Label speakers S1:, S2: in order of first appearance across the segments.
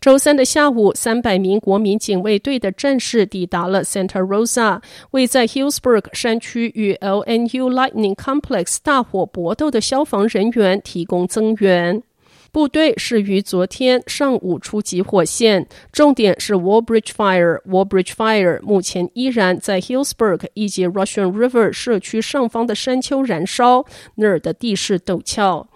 S1: 周三的下午，三百名国民警卫队的战士抵达了 Santa Rosa，为在 Hillsburg 山区与 LNU Lightning Complex 大火搏斗的消防人员提供增援。部队是于昨天上午出击火线，重点是 Walbridge Fire。Walbridge Fire 目前依然在 Hillsburg 以及 Russian River 社区上方的山丘燃烧，那儿的地势陡峭。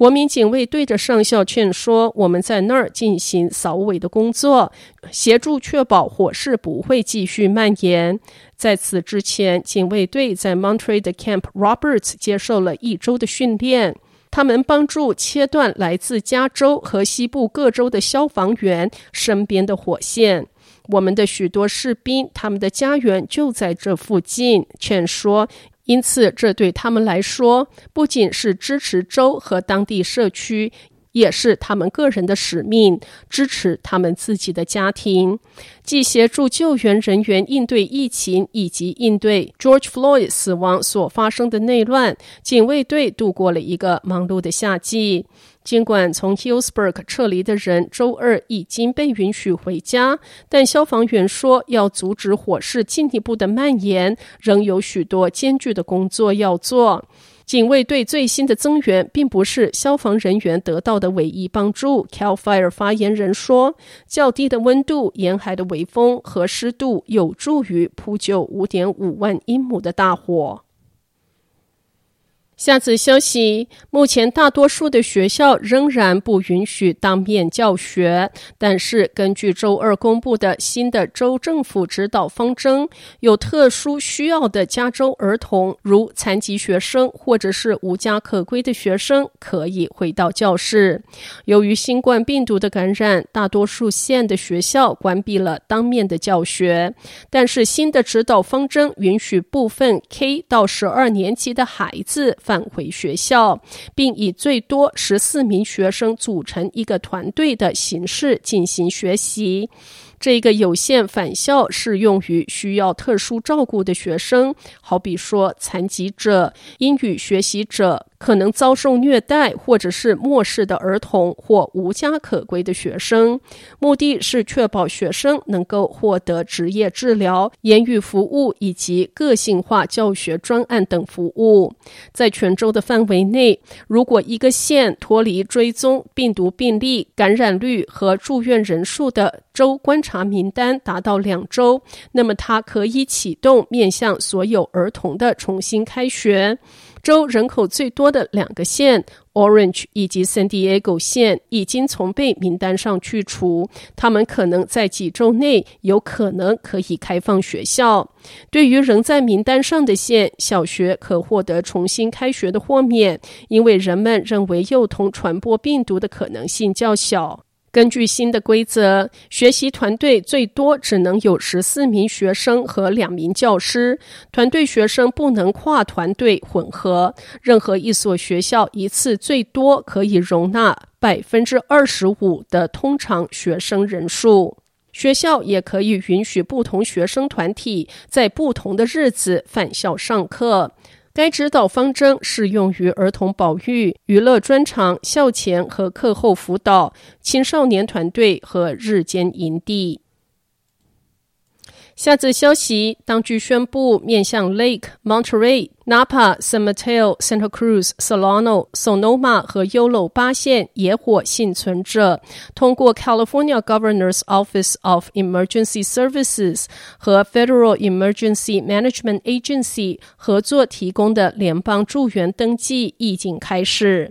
S1: 国民警卫队的上校劝说，我们在那儿进行扫尾的工作，协助确保火势不会继续蔓延。在此之前，警卫队在 Monterey 的 Camp Roberts 接受了一周的训练。他们帮助切断来自加州和西部各州的消防员身边的火线。我们的许多士兵，他们的家园就在这附近。劝说，因此这对他们来说，不仅是支持州和当地社区。也是他们个人的使命，支持他们自己的家庭，既协助救援人员应对疫情，以及应对 George Floyd 死亡所发生的内乱。警卫队度过了一个忙碌的夏季。尽管从 Hillsburg 撤离的人周二已经被允许回家，但消防员说，要阻止火势进一步的蔓延，仍有许多艰巨的工作要做。警卫队最新的增援并不是消防人员得到的唯一帮助。CAL FIRE 发言人说，较低的温度、沿海的微风和湿度有助于扑救五点五万英亩的大火。下次消息，目前大多数的学校仍然不允许当面教学，但是根据周二公布的新的州政府指导方针，有特殊需要的加州儿童，如残疾学生或者是无家可归的学生，可以回到教室。由于新冠病毒的感染，大多数县的学校关闭了当面的教学，但是新的指导方针允许部分 K 到十二年级的孩子返回学校，并以最多十四名学生组成一个团队的形式进行学习。这个有限返校适用于需要特殊照顾的学生，好比说残疾者、英语学习者、可能遭受虐待或者是漠视的儿童或无家可归的学生。目的是确保学生能够获得职业治疗、言语服务以及个性化教学专案等服务。在全州的范围内，如果一个县脱离追踪病毒病例、感染率和住院人数的州观察名单达到两周，那么它可以启动面向所有儿童的重新开学。州人口最多的两个县 Orange 以及 San Diego 县已经从被名单上去除，他们可能在几周内有可能可以开放学校。对于仍在名单上的县，小学可获得重新开学的豁免，因为人们认为幼童传播病毒的可能性较小。根据新的规则，学习团队最多只能有十四名学生和两名教师，团队学生不能跨团队混合。任何一所学校一次最多可以容纳百分之二十五的通常学生人数。学校也可以允许不同学生团体在不同的日子返校上课。该指导方针适用于儿童保育、娱乐专场、校前和课后辅导、青少年团队和日间营地。下则消息，当局宣布，面向 Lake、Monterey、Napa、San Mateo、Santa Cruz、Solano、Sonoma 和 Yolo 八县野火幸存者，通过 California Governor's Office of Emergency Services 和 Federal Emergency Management Agency 合作提供的联邦助援登记已经开始。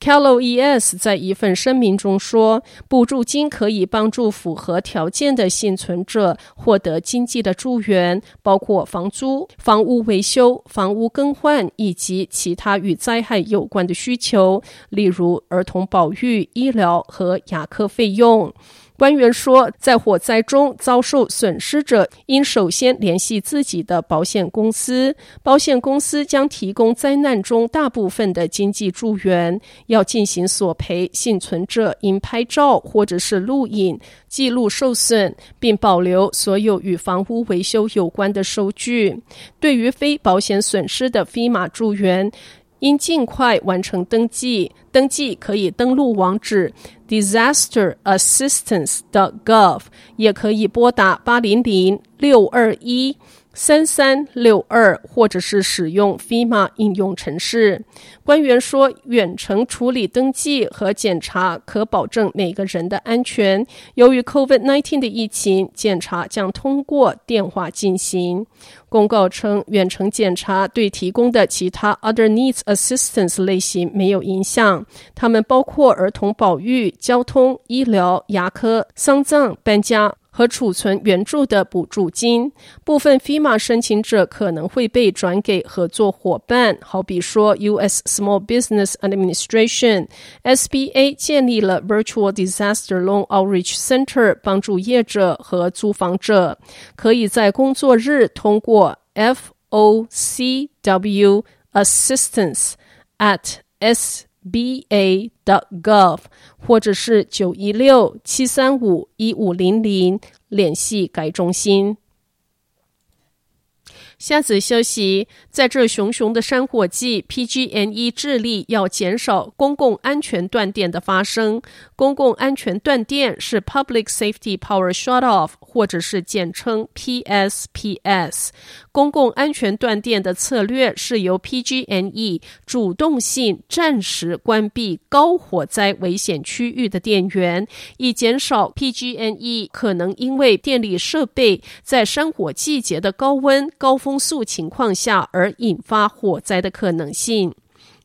S1: CalOES 在一份声明中说，补助金可以帮助符合条件的幸存者获得经济的助援，包括房租、房屋维修、房屋更换以及其他与灾害有关的需求，例如儿童保育、医疗和牙科费用。官员说，在火灾中遭受损失者应首先联系自己的保险公司，保险公司将提供灾难中大部分的经济助援。要进行索赔，幸存者应拍照或者是录影记录受损，并保留所有与房屋维修有关的收据。对于非保险损失的 FEMA 助援，应尽快完成登记，登记可以登录网址 disasterassistance.gov，也可以拨打八零零六二一。三三六二，或者是使用 FEMA 应用程式。官员说，远程处理登记和检查可保证每个人的安全。由于 COVID-19 的疫情，检查将通过电话进行。公告称，远程检查对提供的其他 Other Needs Assistance 类型没有影响。它们包括儿童保育、交通、医疗、牙科、丧葬、搬家。和储存援助的补助金，部分 FEMA 申请者可能会被转给合作伙伴，好比说 U.S. Small Business Administration（SBA） 建立了 Virtual Disaster Loan Outreach Center，帮助业者和租房者可以在工作日通过 FOCW Assistance at S。ba.gov 或者是九一六七三五一五零零联系该中心。下则消息，在这熊熊的山火季，PG&E 致力要减少公共安全断电的发生。公共安全断电是 Public Safety Power Shutoff，或者是简称 PSPS。公共安全断电的策略是由 PG&E 主动性暂时关闭高火灾危险区域的电源，以减少 PG&E 可能因为电力设备在山火季节的高温、高风速情况下而引发火灾的可能性。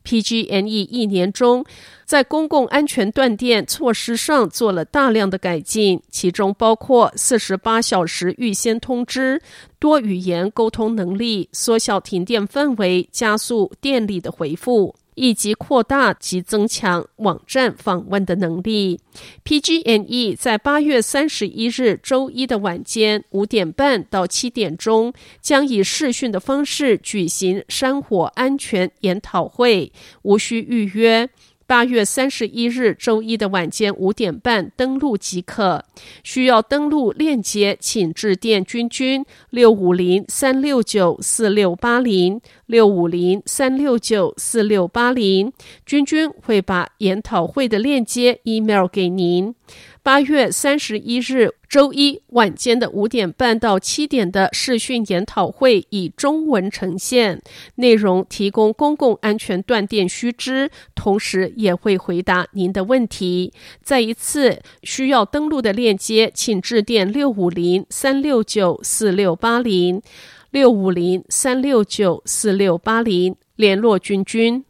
S1: PG&E 一年中在公共安全断电措施上做了大量的改进，其中包括四十八小时预先通知、多语言沟通能力、缩小停电范围、加速电力的回复。以及扩大及增强网站访问的能力。PG&E 在八月三十一日周一的晚间五点半到七点钟，将以视讯的方式举行山火安全研讨会，无需预约。八月三十一日周一的晚间五点半登录即可。需要登录链接，请致电君君六五零三六九四六八零六五零三六九四六八零，君君会把研讨会的链接 email 给您。八月三十一日周一晚间的五点半到七点的视讯研讨会以中文呈现，内容提供公共安全断电须知，同时也会回答您的问题。再一次需要登录的链接，请致电六五零三六九四六八零六五零三六九四六八零联络君君。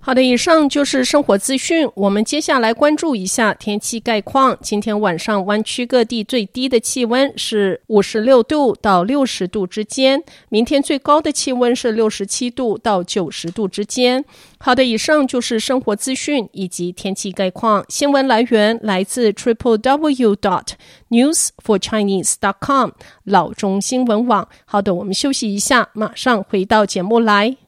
S1: 好的，以上就是生活资讯。我们接下来关注一下天气概况。今天晚上湾区各地最低的气温是五十六度到六十度之间，明天最高的气温是六十七度到九十度之间。好的，以上就是生活资讯以及天气概况。新闻来源来自 triple w dot news for chinese dot com 老中新闻网。好的，我们休息一下，马上回到节目来。